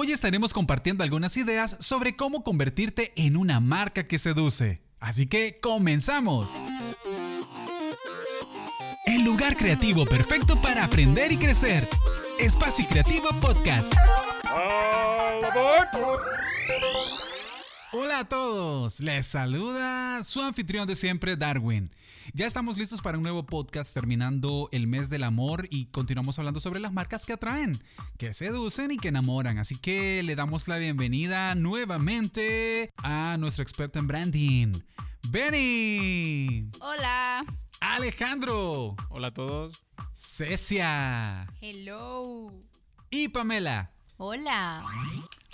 Hoy estaremos compartiendo algunas ideas sobre cómo convertirte en una marca que seduce. Así que comenzamos. El lugar creativo perfecto para aprender y crecer. Espacio Creativo Podcast. Hola a todos, les saluda su anfitrión de siempre, Darwin. Ya estamos listos para un nuevo podcast terminando el mes del amor y continuamos hablando sobre las marcas que atraen, que seducen y que enamoran. Así que le damos la bienvenida nuevamente a nuestro experto en branding, Benny. Hola. Alejandro. Hola a todos. Cecia. Hello. Y Pamela. Hola.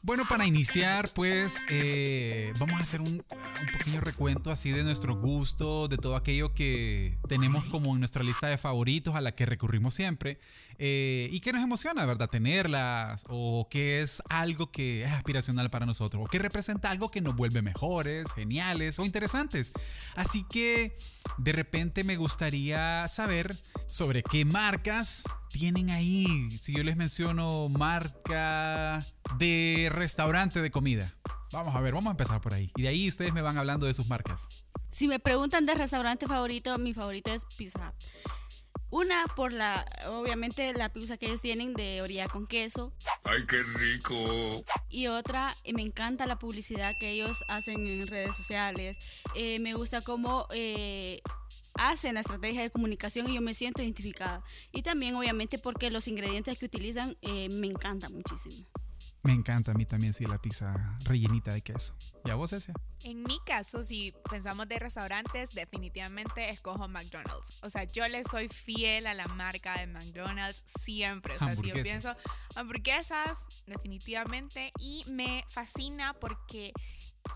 Bueno, para iniciar, pues eh, vamos a hacer un, pequeño recuento así de nuestro gusto, de todo aquello que tenemos como en nuestra lista de favoritos a la que recurrimos siempre eh, y que nos emociona, ¿verdad? Tenerlas o que es algo que es aspiracional para nosotros o que representa algo que nos vuelve mejores, geniales o interesantes. Así que de repente me gustaría saber sobre qué marcas tienen ahí. Si yo les menciono marca de restaurante de comida. Vamos a ver, vamos a empezar por ahí. Y de ahí ustedes me van hablando de sus marcas. Si me preguntan de restaurante favorito, mi favorito es Pizza Una por la, obviamente, la pizza que ellos tienen de orilla con queso. ¡Ay, qué rico! Y otra, me encanta la publicidad que ellos hacen en redes sociales. Eh, me gusta cómo eh, hacen la estrategia de comunicación y yo me siento identificada. Y también, obviamente, porque los ingredientes que utilizan eh, me encantan muchísimo. Me encanta a mí también, sí, la pizza rellenita de queso. ¿Y a vos, Cecia? En mi caso, si pensamos de restaurantes, definitivamente escojo McDonald's. O sea, yo le soy fiel a la marca de McDonald's siempre. O sea, si yo pienso hamburguesas, definitivamente. Y me fascina porque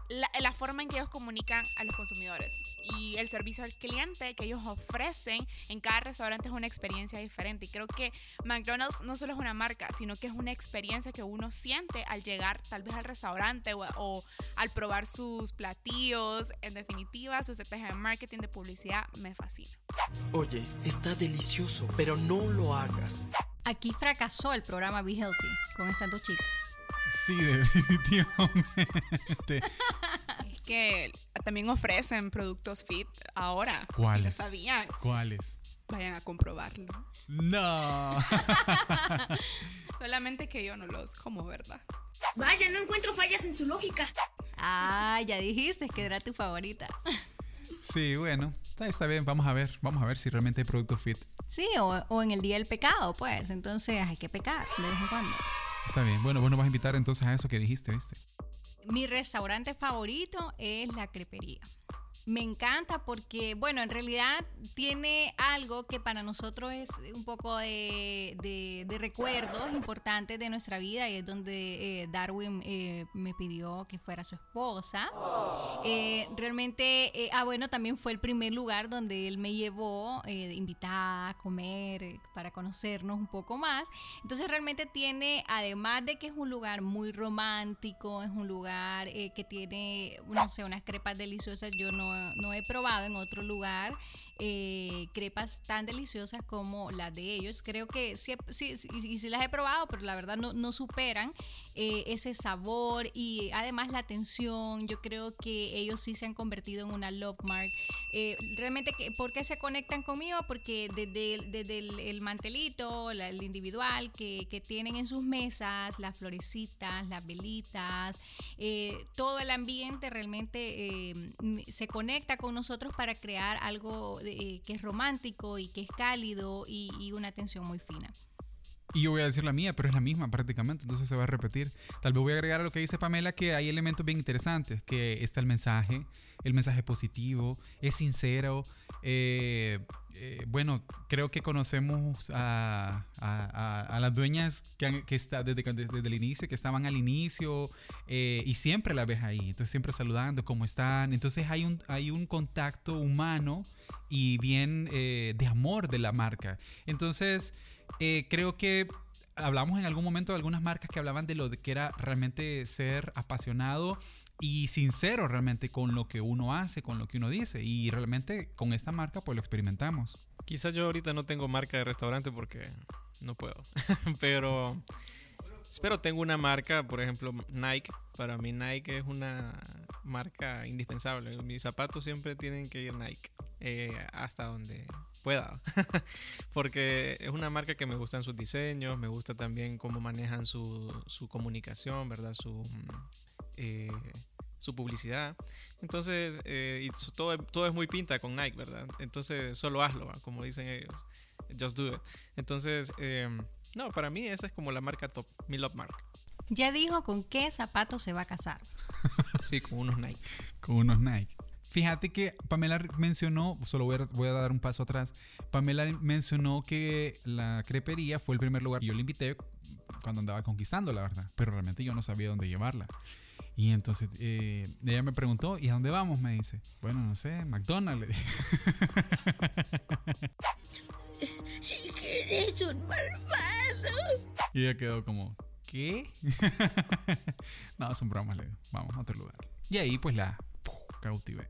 la, la, forma en que ellos comunican a los consumidores y el servicio al cliente que ellos ofrecen en cada restaurante es una experiencia diferente. Y creo que McDonald's no solo es una marca, sino que es una experiencia que uno siente al llegar tal vez al restaurante o, o al probar sus platillos. En definitiva, su estrategia de marketing, de publicidad, me fascina. Oye, está delicioso, pero no lo hagas. Aquí fracasó el programa Be Healthy con estas dos chicas. Sí, definitivamente. Es que también ofrecen productos fit ahora. ¿Cuáles? Si lo sabían. ¿Cuáles? Vayan a comprobarlo. No. Solamente que yo no los como, ¿verdad? Vaya, no encuentro fallas en su lógica. Ah, ya dijiste que era tu favorita. Sí, bueno, está bien, vamos a ver, vamos a ver si realmente hay producto fit. Sí, o, o en el día del pecado, pues, entonces hay que pecar de vez en cuando. Está bien. Bueno, vos nos vas a invitar entonces a eso que dijiste, ¿viste? Mi restaurante favorito es la crepería. Me encanta porque, bueno, en realidad tiene algo que para nosotros es un poco de, de, recuerdos importantes de nuestra vida y es donde eh, Darwin eh, me pidió que fuera su esposa. Eh, realmente, eh, ah, bueno, también fue el primer lugar donde él me llevó eh, invitada a comer para conocernos un poco más. Entonces realmente tiene, además de que es un lugar muy romántico, es un lugar que tiene, no sé, unas crepas deliciosas, yo no no he probado en otro lugar eh, crepas tan deliciosas como las de ellos. Creo que sí, sí, sí, sí las he probado, pero la verdad no, no superan eh, ese sabor y además la atención. Yo creo que ellos sí se han convertido en una love mark. Eh, realmente, ¿por qué se conectan conmigo? Porque desde, desde el, el, mantelito, el individual que, que, tienen en sus mesas, las florecitas, las velitas, todo el ambiente realmente se conecta con nosotros para crear algo eh, que es romántico y que es cálido y, y, una atención muy fina. Y yo voy a decir la mía, pero es la misma prácticamente, entonces se va a repetir. Tal vez voy a agregar a lo que dice Pamela que hay elementos bien interesantes, que está el mensaje, el mensaje positivo, es sincero. Eh, eh, bueno, creo que conocemos a, a, a las dueñas que, han, que está desde, desde, el inicio, que estaban al inicio eh, y siempre la ves ahí, entonces siempre saludando, cómo están. Entonces hay un, hay un contacto humano y bien eh, de amor de la marca. Entonces, eh, creo que hablamos en algún momento de algunas marcas que hablaban de lo que era realmente ser apasionado y sincero realmente con lo que uno hace, con lo que uno dice. Y realmente con esta marca pues lo experimentamos. Quizás yo ahorita no tengo marca de restaurante porque no puedo. Pero pero tengo una marca, por ejemplo, Nike. Para mí Nike es una marca indispensable. Mis zapatos siempre tienen que ir Nike. Eh, hasta donde pueda. Porque es una marca que me gustan sus diseños, me gusta también cómo manejan su, su comunicación, ¿verdad? Su, eh, su publicidad. Entonces, eh, y todo, todo es muy pinta con Nike, ¿verdad? Entonces, solo hazlo, como dicen ellos. Just do it. Entonces, em, no, para mí esa es como la marca top, mi love mark. Ya dijo con qué zapatos se va a casar. sí, con unos Nike. con unos Nike. Fíjate que Pamela mencionó, solo voy a, voy a, dar un paso atrás, Pamela mencionó que la crepería fue el primer lugar que yo le invité cuando andaba conquistando, la verdad, pero realmente yo no sabía dónde llevarla. Y entonces eh, ella me preguntó, ¿y a dónde vamos? Me dice, bueno, no sé, McDonald's. Si que eres un malvado. Y ella quedó como, ¿qué? no, son bromas, le digo, vamos a otro lugar. Y ahí pues la cautivé.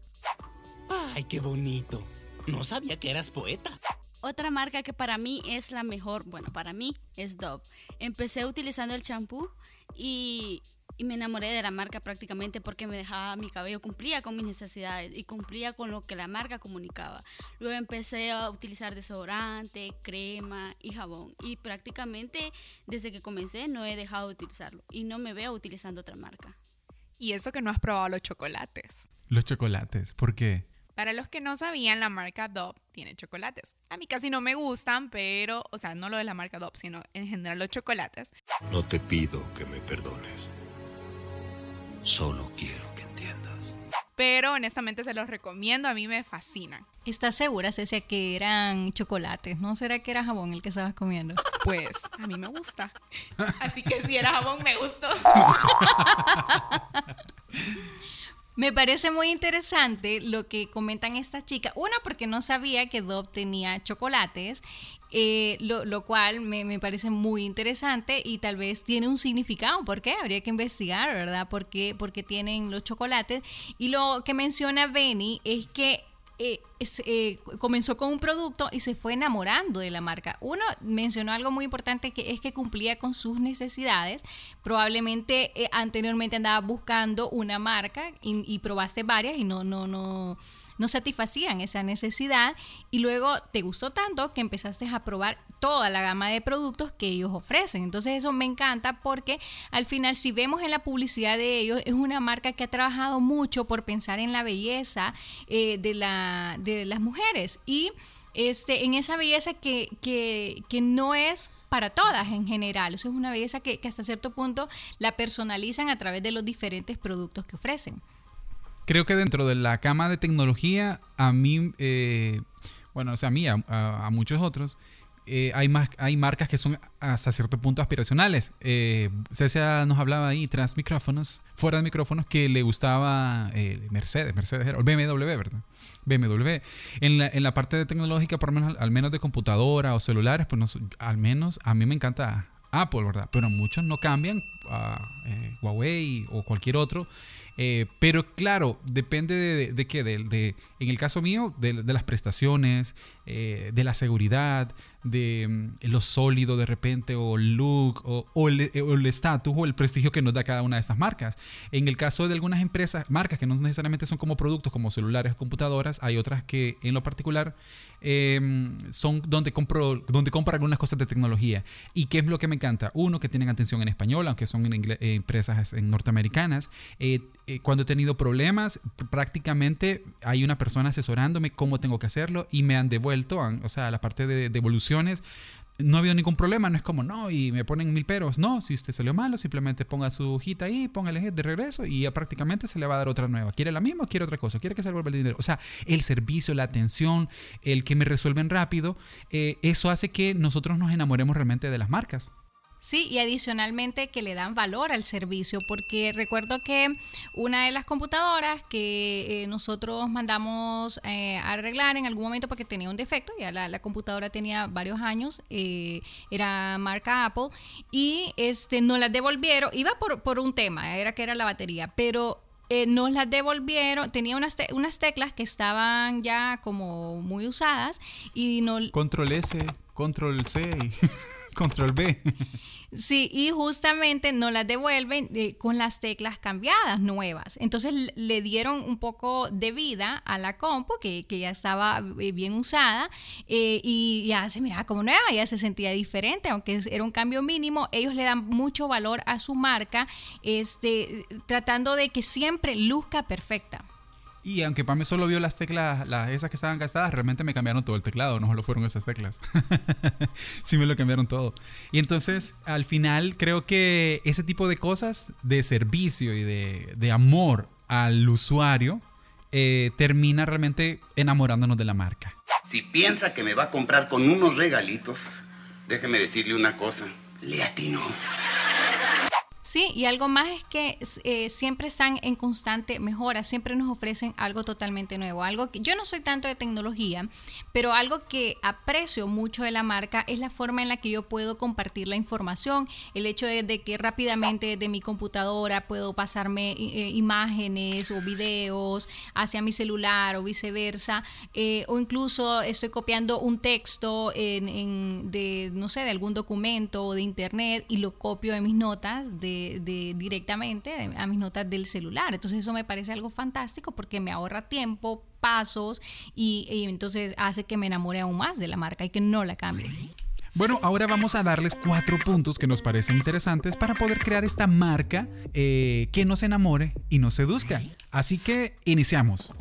¡Ay, qué bonito! No sabía que eras poeta. Otra marca que para mí es la mejor, bueno, para mí es Dove. Empecé utilizando el champú y y me enamoré de la marca prácticamente porque me dejaba mi cabello, cumplía con mis necesidades y cumplía con lo que la marca comunicaba. Luego empecé a utilizar desodorante, crema y jabón y prácticamente desde que comencé no he dejado de utilizarlo y no me veo utilizando otra marca. Y eso que no has probado los chocolates. Los chocolates, ¿por qué? Para los que no sabían, la marca Dove tiene chocolates. A mí casi no me gustan, pero, o sea, no lo de la marca Dove, sino en general los chocolates. No te pido que me perdones. Solo quiero que entiendas. Pero honestamente se los recomiendo, a mí me fascinan. ¿Estás segura, Cecia, que eran chocolates? ¿No será que era jabón el que estabas comiendo? Pues a mí me gusta. Así que si era jabón, me gustó. Me parece muy interesante lo que comentan estas chicas. Una, porque no sabía que Dove tenía chocolates, eh, lo, cual me, parece muy interesante y tal vez tiene un significado. ¿Por qué? Habría que investigar, ¿verdad? ¿Por qué, porque tienen los chocolates? Y lo que menciona Benny es que eh, eh, comenzó con un producto y se fue enamorando de la marca. Uno mencionó algo muy importante que es que cumplía con sus necesidades. Probablemente eh, anteriormente andaba buscando una marca y, y probaste varias y no, no, no no satisfacían esa necesidad y luego te gustó tanto que empezaste a probar toda la gama de productos que ellos ofrecen. Entonces eso me encanta porque al final si vemos en la publicidad de ellos es una marca que ha trabajado mucho por pensar en la belleza eh, de, la, de las mujeres y este, en esa belleza que, que, que no es para todas en general. Eso es una belleza que, que, hasta cierto punto la personalizan a través de los diferentes productos que ofrecen creo que dentro de la cama de tecnología, a mí, eh, bueno, o sea, a mí, a, muchos otros, eh, hay, más, hay marcas que son hasta cierto punto aspiracionales. Eh, Cecia nos hablaba ahí tras micrófonos, fuera de micrófonos, que le gustaba eh, Mercedes, Mercedes era, BMW, ¿verdad? BMW. En la, en la parte de tecnológica, por menos, al menos de computadora o celulares, pues al menos a mí me encanta Apple, ¿verdad? Pero muchos no cambian a Huawei o cualquier otro eh, pero claro, depende de, de, qué, de, en el caso mío, de, las prestaciones, eh, de la seguridad, de mm, lo sólido de repente, o look, o, el estatus, o el prestigio que nos da cada una de estas marcas. En el caso de algunas empresas, marcas que no necesariamente son como productos, como celulares o computadoras, hay otras que en lo particular em, son donde compro, donde compro algunas cosas de tecnología. ¿Y qué es lo que me encanta? Uno, que tienen atención en español, aunque son en eh, empresas norteamericanas. Eh, cuando he tenido problemas, prácticamente hay una persona asesorándome cómo tengo que hacerlo y me han devuelto, o sea, la parte de No ha habido ningún problema, no es como, no, y me ponen mil peros. No, si usted salió malo, simplemente ponga su hojita ahí, póngale de regreso y ya prácticamente se le va a dar otra nueva. ¿Quiere la misma o quiere otra cosa? ¿Quiere que se vuelva el dinero? O sea, el servicio, la atención, el que me resuelven rápido, eh, eso hace que nosotros nos enamoremos realmente de las marcas. Sí, y adicionalmente que le dan valor al servicio, porque recuerdo que una de las computadoras que eh, nosotros mandamos eh, arreglar en algún momento porque tenía un defecto, ya la, computadora tenía varios años, eh, era marca Apple, y este nos las devolvieron, iba por, por un tema, era que era la batería, pero nos las devolvieron, tenía unas, unas teclas que estaban ya como muy usadas y no... Control S, Control C. Control B. Sí, y justamente no las devuelven eh, con las teclas cambiadas, nuevas. Entonces le dieron un poco de vida a la compu, que, ya estaba eh, bien usada, eh, y ya se miraba como nueva, ya se sentía diferente, aunque era un cambio mínimo, ellos le dan mucho valor a su marca, este, tratando de que siempre luzca perfecta. Y aunque Pame solo vio las teclas, las, esas que estaban gastadas, realmente me cambiaron todo el teclado, no solo fueron esas teclas. sí me lo cambiaron todo. Y entonces, al final, creo que ese tipo de cosas de servicio y de, amor al usuario eh, termina realmente enamorándonos de la marca. Si piensa que me va a comprar con unos regalitos, déjeme decirle una cosa, le atinó. Sí, y algo más es que eh, siempre están en constante mejora, siempre nos ofrecen algo totalmente nuevo. Algo que yo no soy tanto de tecnología, pero algo que aprecio mucho de la marca es la forma en la que yo puedo compartir la información, el hecho de, que rápidamente de mi computadora puedo pasarme eh, imágenes o videos hacia mi celular o viceversa, eh, o incluso estoy copiando un texto en, de, no sé, de algún documento o de internet y lo copio en mis notas de directamente a mis notas del celular. Entonces eso me parece algo fantástico porque me ahorra tiempo, pasos y, entonces hace que me enamore aún más de la marca y que no la cambie. Bueno, ahora vamos a darles cuatro puntos que nos parecen interesantes para poder crear esta marca eh, que nos enamore y nos seduzca. Así que iniciamos.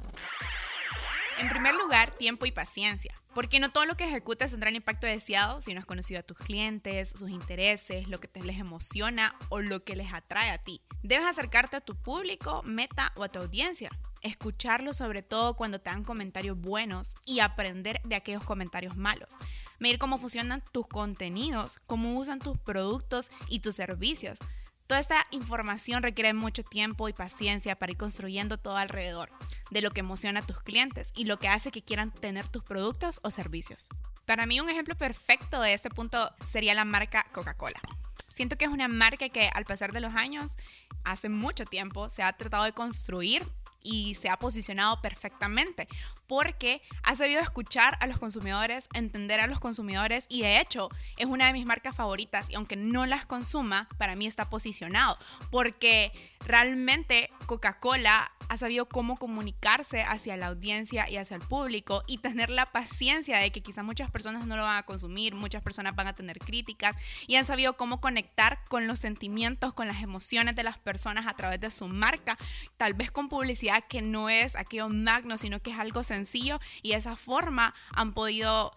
En primer lugar, tiempo y paciencia, porque no todo lo que ejecutas tendrá el impacto deseado si no has conocido a tus clientes, sus intereses, lo que te les emociona o lo que les atrae a ti. Debes acercarte a tu público, meta o a tu audiencia, escucharlo sobre todo cuando te dan comentarios buenos y aprender de aquellos comentarios malos. Medir cómo funcionan tus contenidos, cómo usan tus productos y tus servicios. Toda esta información requiere mucho tiempo y paciencia para ir construyendo todo alrededor de lo que emociona a tus clientes y lo que hace que quieran tener tus productos o servicios. Para mí un ejemplo perfecto de este punto sería la marca Coca-Cola. Siento que es una marca que al pasar de los años, hace mucho tiempo, se ha tratado de construir y se ha posicionado perfectamente porque ha sabido escuchar a los consumidores, entender a los consumidores y de hecho es una de mis marcas favoritas y aunque no las consuma, para mí está posicionado porque realmente Coca-Cola ha sabido cómo comunicarse hacia la audiencia y hacia el público y tener la paciencia de que quizá muchas personas no lo van a consumir, muchas personas van a tener críticas y han sabido cómo conectar con los sentimientos, con las emociones de las personas a través de su marca, tal vez con publicidad que no es aquello magno, sino que es algo sencillo y de esa forma han podido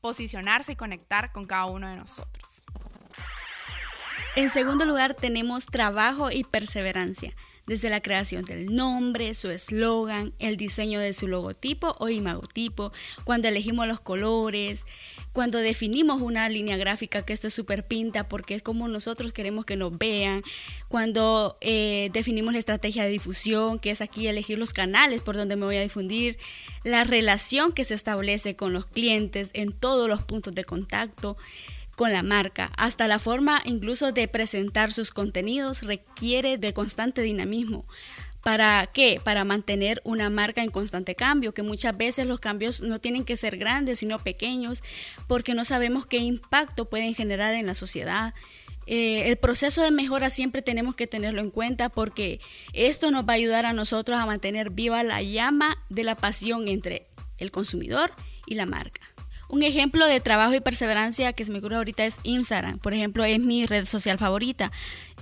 posicionarse y conectar con cada uno de nosotros. En segundo lugar tenemos trabajo y perseverancia desde la creación del nombre, su eslogan, el diseño de su logotipo o imagotipo, cuando elegimos los colores, cuando definimos una línea gráfica, que esto es súper pinta porque es como nosotros queremos que nos vean, cuando eh, definimos la estrategia de difusión, que es aquí elegir los canales por donde me voy a difundir, la relación que se establece con los clientes en todos los puntos de contacto, con la marca. Hasta la forma incluso de presentar sus contenidos requiere de constante dinamismo. ¿Para qué? Para mantener una marca en constante cambio, que muchas veces los cambios no tienen que ser grandes, sino pequeños, porque no sabemos qué impacto pueden generar en la sociedad. Eh, el proceso de mejora siempre tenemos que tenerlo en cuenta porque esto nos va a ayudar a nosotros a mantener viva la llama de la pasión entre el consumidor y la marca. Un ejemplo de trabajo y perseverancia que se me ocurre ahorita es Instagram. Por ejemplo, es mi red social favorita.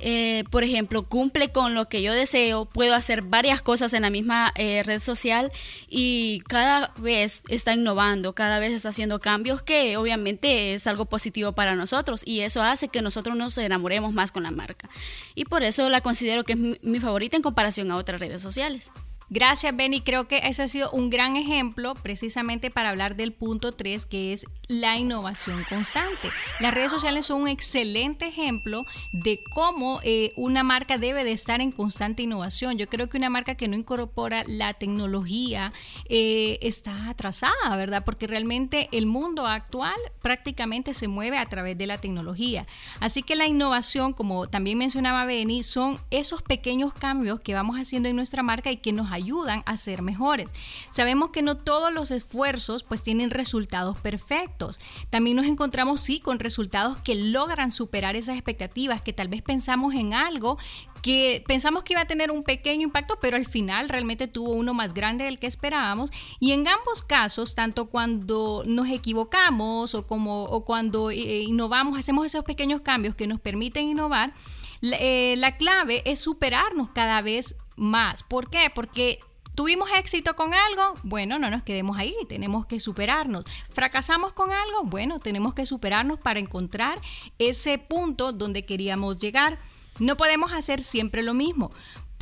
Eh, por ejemplo, cumple con lo que yo deseo, puedo hacer varias cosas en la misma eh, red social y cada vez está innovando, cada vez está haciendo cambios que obviamente es algo positivo para nosotros y eso hace que nosotros nos enamoremos más con la marca. Y por eso la considero que es mi favorita en comparación a otras redes sociales. Gracias, Benny. Creo que ese ha sido un gran ejemplo precisamente para hablar del punto 3, que es la innovación constante. Las redes sociales son un excelente ejemplo de cómo eh, una marca debe de estar en constante innovación. Yo creo que una marca que no incorpora la tecnología eh, está atrasada, ¿verdad? Porque realmente el mundo actual prácticamente se mueve a través de la tecnología. Así que la innovación, como también mencionaba Benny, son esos pequeños cambios que vamos haciendo en nuestra marca y que nos ayudan ayudan a ser mejores. Sabemos que no todos los esfuerzos pues tienen resultados perfectos. También nos encontramos sí con resultados que logran superar esas expectativas, que tal vez pensamos en algo que pensamos que iba a tener un pequeño impacto, pero al final realmente tuvo uno más grande del que esperábamos. Y en ambos casos, tanto cuando nos equivocamos o, como, o cuando eh, innovamos, hacemos esos pequeños cambios que nos permiten innovar, la, eh, la clave es superarnos cada vez más. ¿Por qué? Porque ¿Tuvimos éxito con algo? Bueno, no nos quedemos ahí, tenemos que superarnos. ¿Fracasamos con algo? Bueno, tenemos que superarnos para encontrar ese punto donde queríamos llegar. No podemos hacer siempre lo mismo,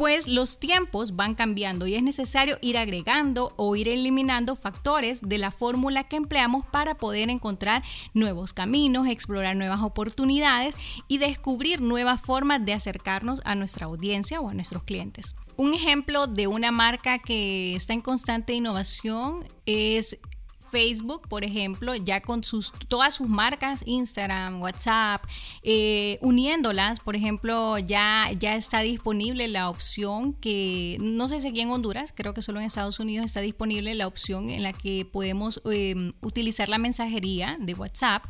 pues los tiempos van cambiando y es necesario ir agregando o ir eliminando factores de la fórmula que empleamos para poder encontrar nuevos caminos, explorar nuevas oportunidades y descubrir nuevas formas de acercarnos a nuestra audiencia o a nuestros clientes. Un ejemplo de una marca que está en constante innovación es Facebook, por ejemplo, ya con sus, todas sus marcas, Instagram, WhatsApp, eh, uniéndolas, por ejemplo, ya, ya está disponible la opción que, no sé si aquí en Honduras, creo que solo en Estados Unidos está disponible la opción en la que podemos em, utilizar la mensajería de WhatsApp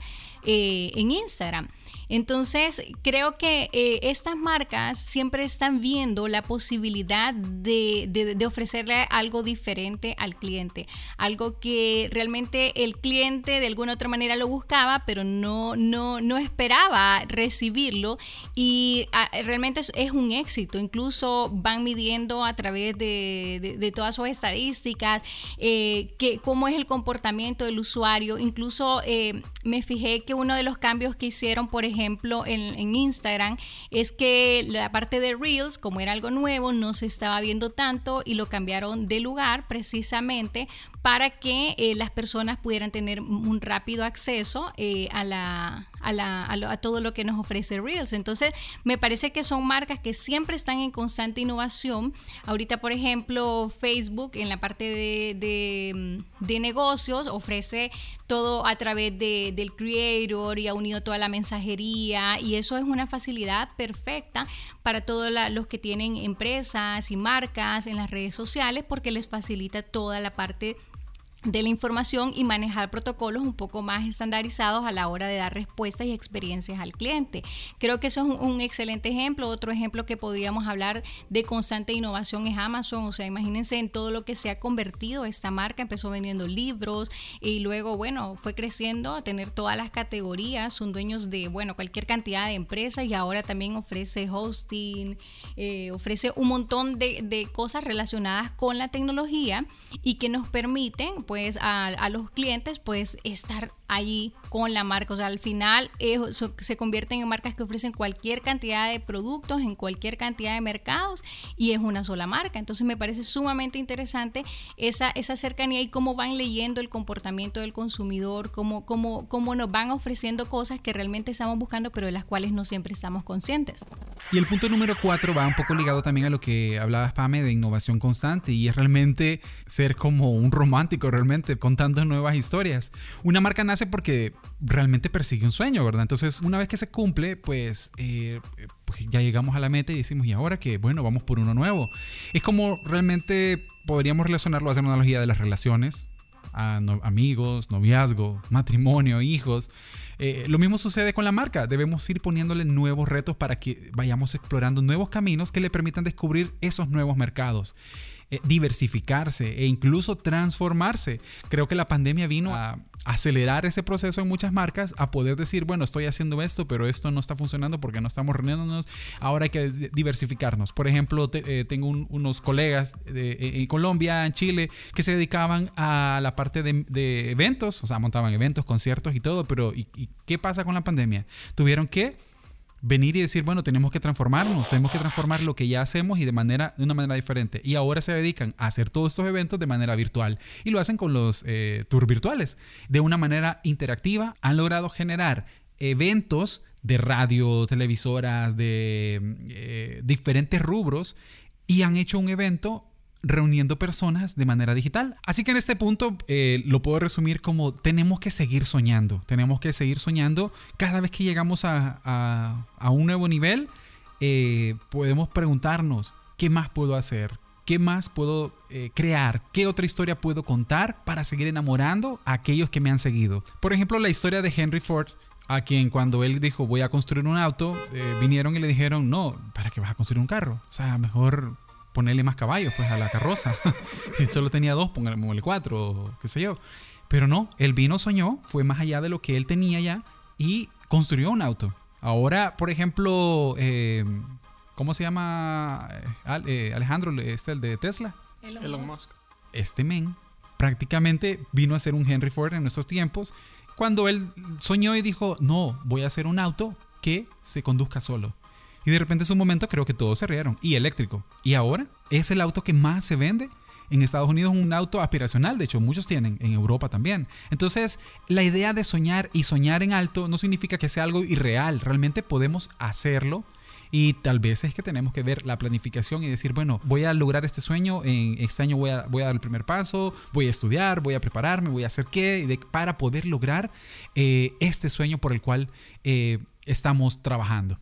eh, en Instagram. Entonces, creo que eh, estas marcas siempre están viendo la posibilidad de, ofrecerle algo diferente al cliente, algo que realmente el cliente de alguna otra manera lo buscaba, pero no, no, no esperaba recibirlo y ah, realmente es, un éxito. Incluso van midiendo a través de, todas sus estadísticas eh, que, cómo es el comportamiento del usuario. Incluso eh, me fijé que uno de los cambios que hicieron, por ejemplo, ejemplo, en, Instagram, es que la parte de Reels, como era algo nuevo, no se estaba viendo tanto y lo cambiaron de lugar precisamente para que eh, las personas pudieran tener un rápido acceso eh, a, la, a, la, a, todo lo que nos ofrece Reels. Entonces, me parece que son marcas que siempre están en constante innovación. Ahorita, por ejemplo, Facebook en la parte de, de, de negocios ofrece todo a través de, del creator y ha unido toda la mensajería y eso es una facilidad perfecta para todos los que tienen empresas y marcas en las redes sociales porque les facilita toda la parte de la información y manejar protocolos un poco más estandarizados a la hora de dar respuestas y experiencias al cliente. Creo que eso es un, excelente ejemplo. Otro ejemplo que podríamos hablar de constante innovación es Amazon. O sea, imagínense en todo lo que se ha convertido esta marca. Empezó vendiendo libros y luego, bueno, fue creciendo a tener todas las categorías. Son dueños de, bueno, cualquier cantidad de empresas y ahora también ofrece hosting, eh, ofrece un montón de, de cosas relacionadas con la tecnología y que nos permiten pues a, los clientes pues estar allí con la marca. O sea, al final se convierten en marcas que ofrecen cualquier cantidad de productos en cualquier cantidad de mercados y es una sola marca. Entonces me parece sumamente interesante esa, esa cercanía y cómo van leyendo el comportamiento del consumidor, cómo, cómo, cómo nos van ofreciendo cosas que realmente estamos buscando pero de las cuales no siempre estamos conscientes. Y el punto número cuatro va un poco ligado también a lo que hablaba Pame de innovación constante y es realmente ser como un romántico realmente contando nuevas historias. Una marca nace porque realmente persigue un sueño, ¿verdad? Entonces, una vez que se cumple, pues, eh, pues ya llegamos a la meta y decimos, ¿y ahora que Bueno, vamos por uno nuevo. Es como realmente podríamos relacionarlo, hacer una analogía de las relaciones, a amigos, noviazgo, matrimonio, hijos. Eh, lo mismo sucede con la marca. Debemos ir poniéndole nuevos retos para que vayamos explorando nuevos caminos que le permitan descubrir esos nuevos mercados. Eh, diversificarse e incluso transformarse. Creo que la pandemia vino a acelerar ese proceso en muchas marcas a poder decir, bueno, estoy haciendo esto, pero esto no está funcionando porque no estamos reuniéndonos, ahora hay que diversificarnos. Por ejemplo, eh, tengo unos colegas de, en Colombia, en Chile, que se dedicaban a la parte de, eventos, o sea, montaban eventos, conciertos y todo, pero ¿y qué pasa con la pandemia? Tuvieron que venir y decir, bueno, tenemos que transformarnos, tenemos que transformar lo que ya hacemos y de manera de una manera diferente. Y ahora se dedican a hacer todos estos eventos de manera virtual y lo hacen con los eh, tours virtuales de una manera interactiva. Han logrado generar eventos de radio, televisoras, de eh, diferentes rubros y han hecho un evento reuniendo personas de manera digital. Así que en este punto eh, lo puedo resumir como tenemos que seguir soñando, tenemos que seguir soñando cada vez que llegamos a, un nuevo nivel, eh, podemos preguntarnos, ¿qué más puedo hacer? ¿qué más puedo eh, crear? ¿Qué otra historia puedo contar para seguir enamorando a aquellos que me han seguido? Por ejemplo, la historia de Henry Ford, a quien cuando él dijo voy a construir un auto, vinieron y le dijeron, no, ¿para qué vas a construir un carro? O sea, mejor ponerle más caballos pues a la carroza. si solo tenía dos, póngale cuatro, qué sé yo. Pero no, él vino, soñó, fue más allá de lo que él tenía ya y construyó un auto. Ahora, por ejemplo, eh, ¿cómo se llama eh, eh, Alejandro? ¿Este el de Tesla? Elon, Musk. Este men prácticamente vino a ser un Henry Ford en nuestros tiempos cuando él soñó y dijo, no, voy a hacer un auto que se conduzca solo. Y de repente en un momento creo que todos se rieron. Y eléctrico. Y ahora es el auto que más se vende. En Estados Unidos un auto aspiracional, de hecho muchos tienen, en Europa también. Entonces, la idea de soñar y soñar en alto no significa que sea algo irreal, realmente podemos hacerlo y tal vez es que tenemos que ver la planificación y decir, bueno, voy a lograr este sueño, en este año voy a, dar el primer paso, voy a estudiar, voy a prepararme, voy a hacer qué, para poder lograr eh, este sueño por el cual eh, estamos trabajando.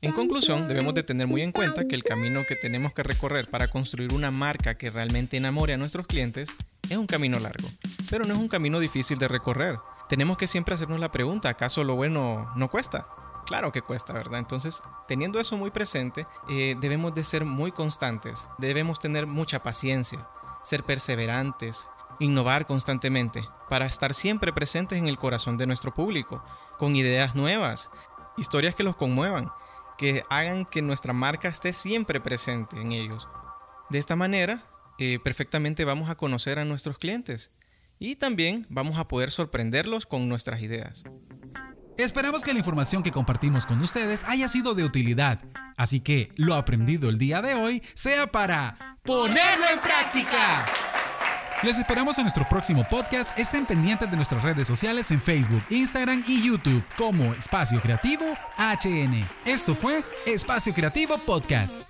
En conclusión, debemos de tener muy en cuenta que el camino que tenemos que recorrer para construir una marca que realmente enamore a nuestros clientes es un camino largo, pero no es un camino difícil de recorrer. Tenemos que siempre hacernos la pregunta, ¿acaso lo bueno no cuesta? Claro que cuesta, ¿verdad? Entonces, teniendo eso muy presente, eh, debemos de ser muy constantes, debemos tener mucha paciencia, ser perseverantes, innovar constantemente, para estar siempre presentes en el corazón de nuestro público, con ideas nuevas, historias que los conmuevan que hagan que nuestra marca esté siempre presente en ellos. De esta manera, eh, perfectamente vamos a conocer a nuestros clientes y también vamos a poder sorprenderlos con nuestras ideas. Esperamos que la información que compartimos con ustedes haya sido de utilidad, así que lo aprendido el día de hoy sea para ponerlo en práctica. Les esperamos en nuestro próximo podcast. Estén pendientes de nuestras redes sociales en Facebook, Instagram y YouTube como Espacio Creativo HN. Esto fue Espacio Creativo Podcast.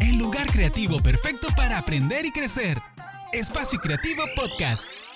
El lugar creativo perfecto para aprender y crecer. Espacio Creativo Podcast.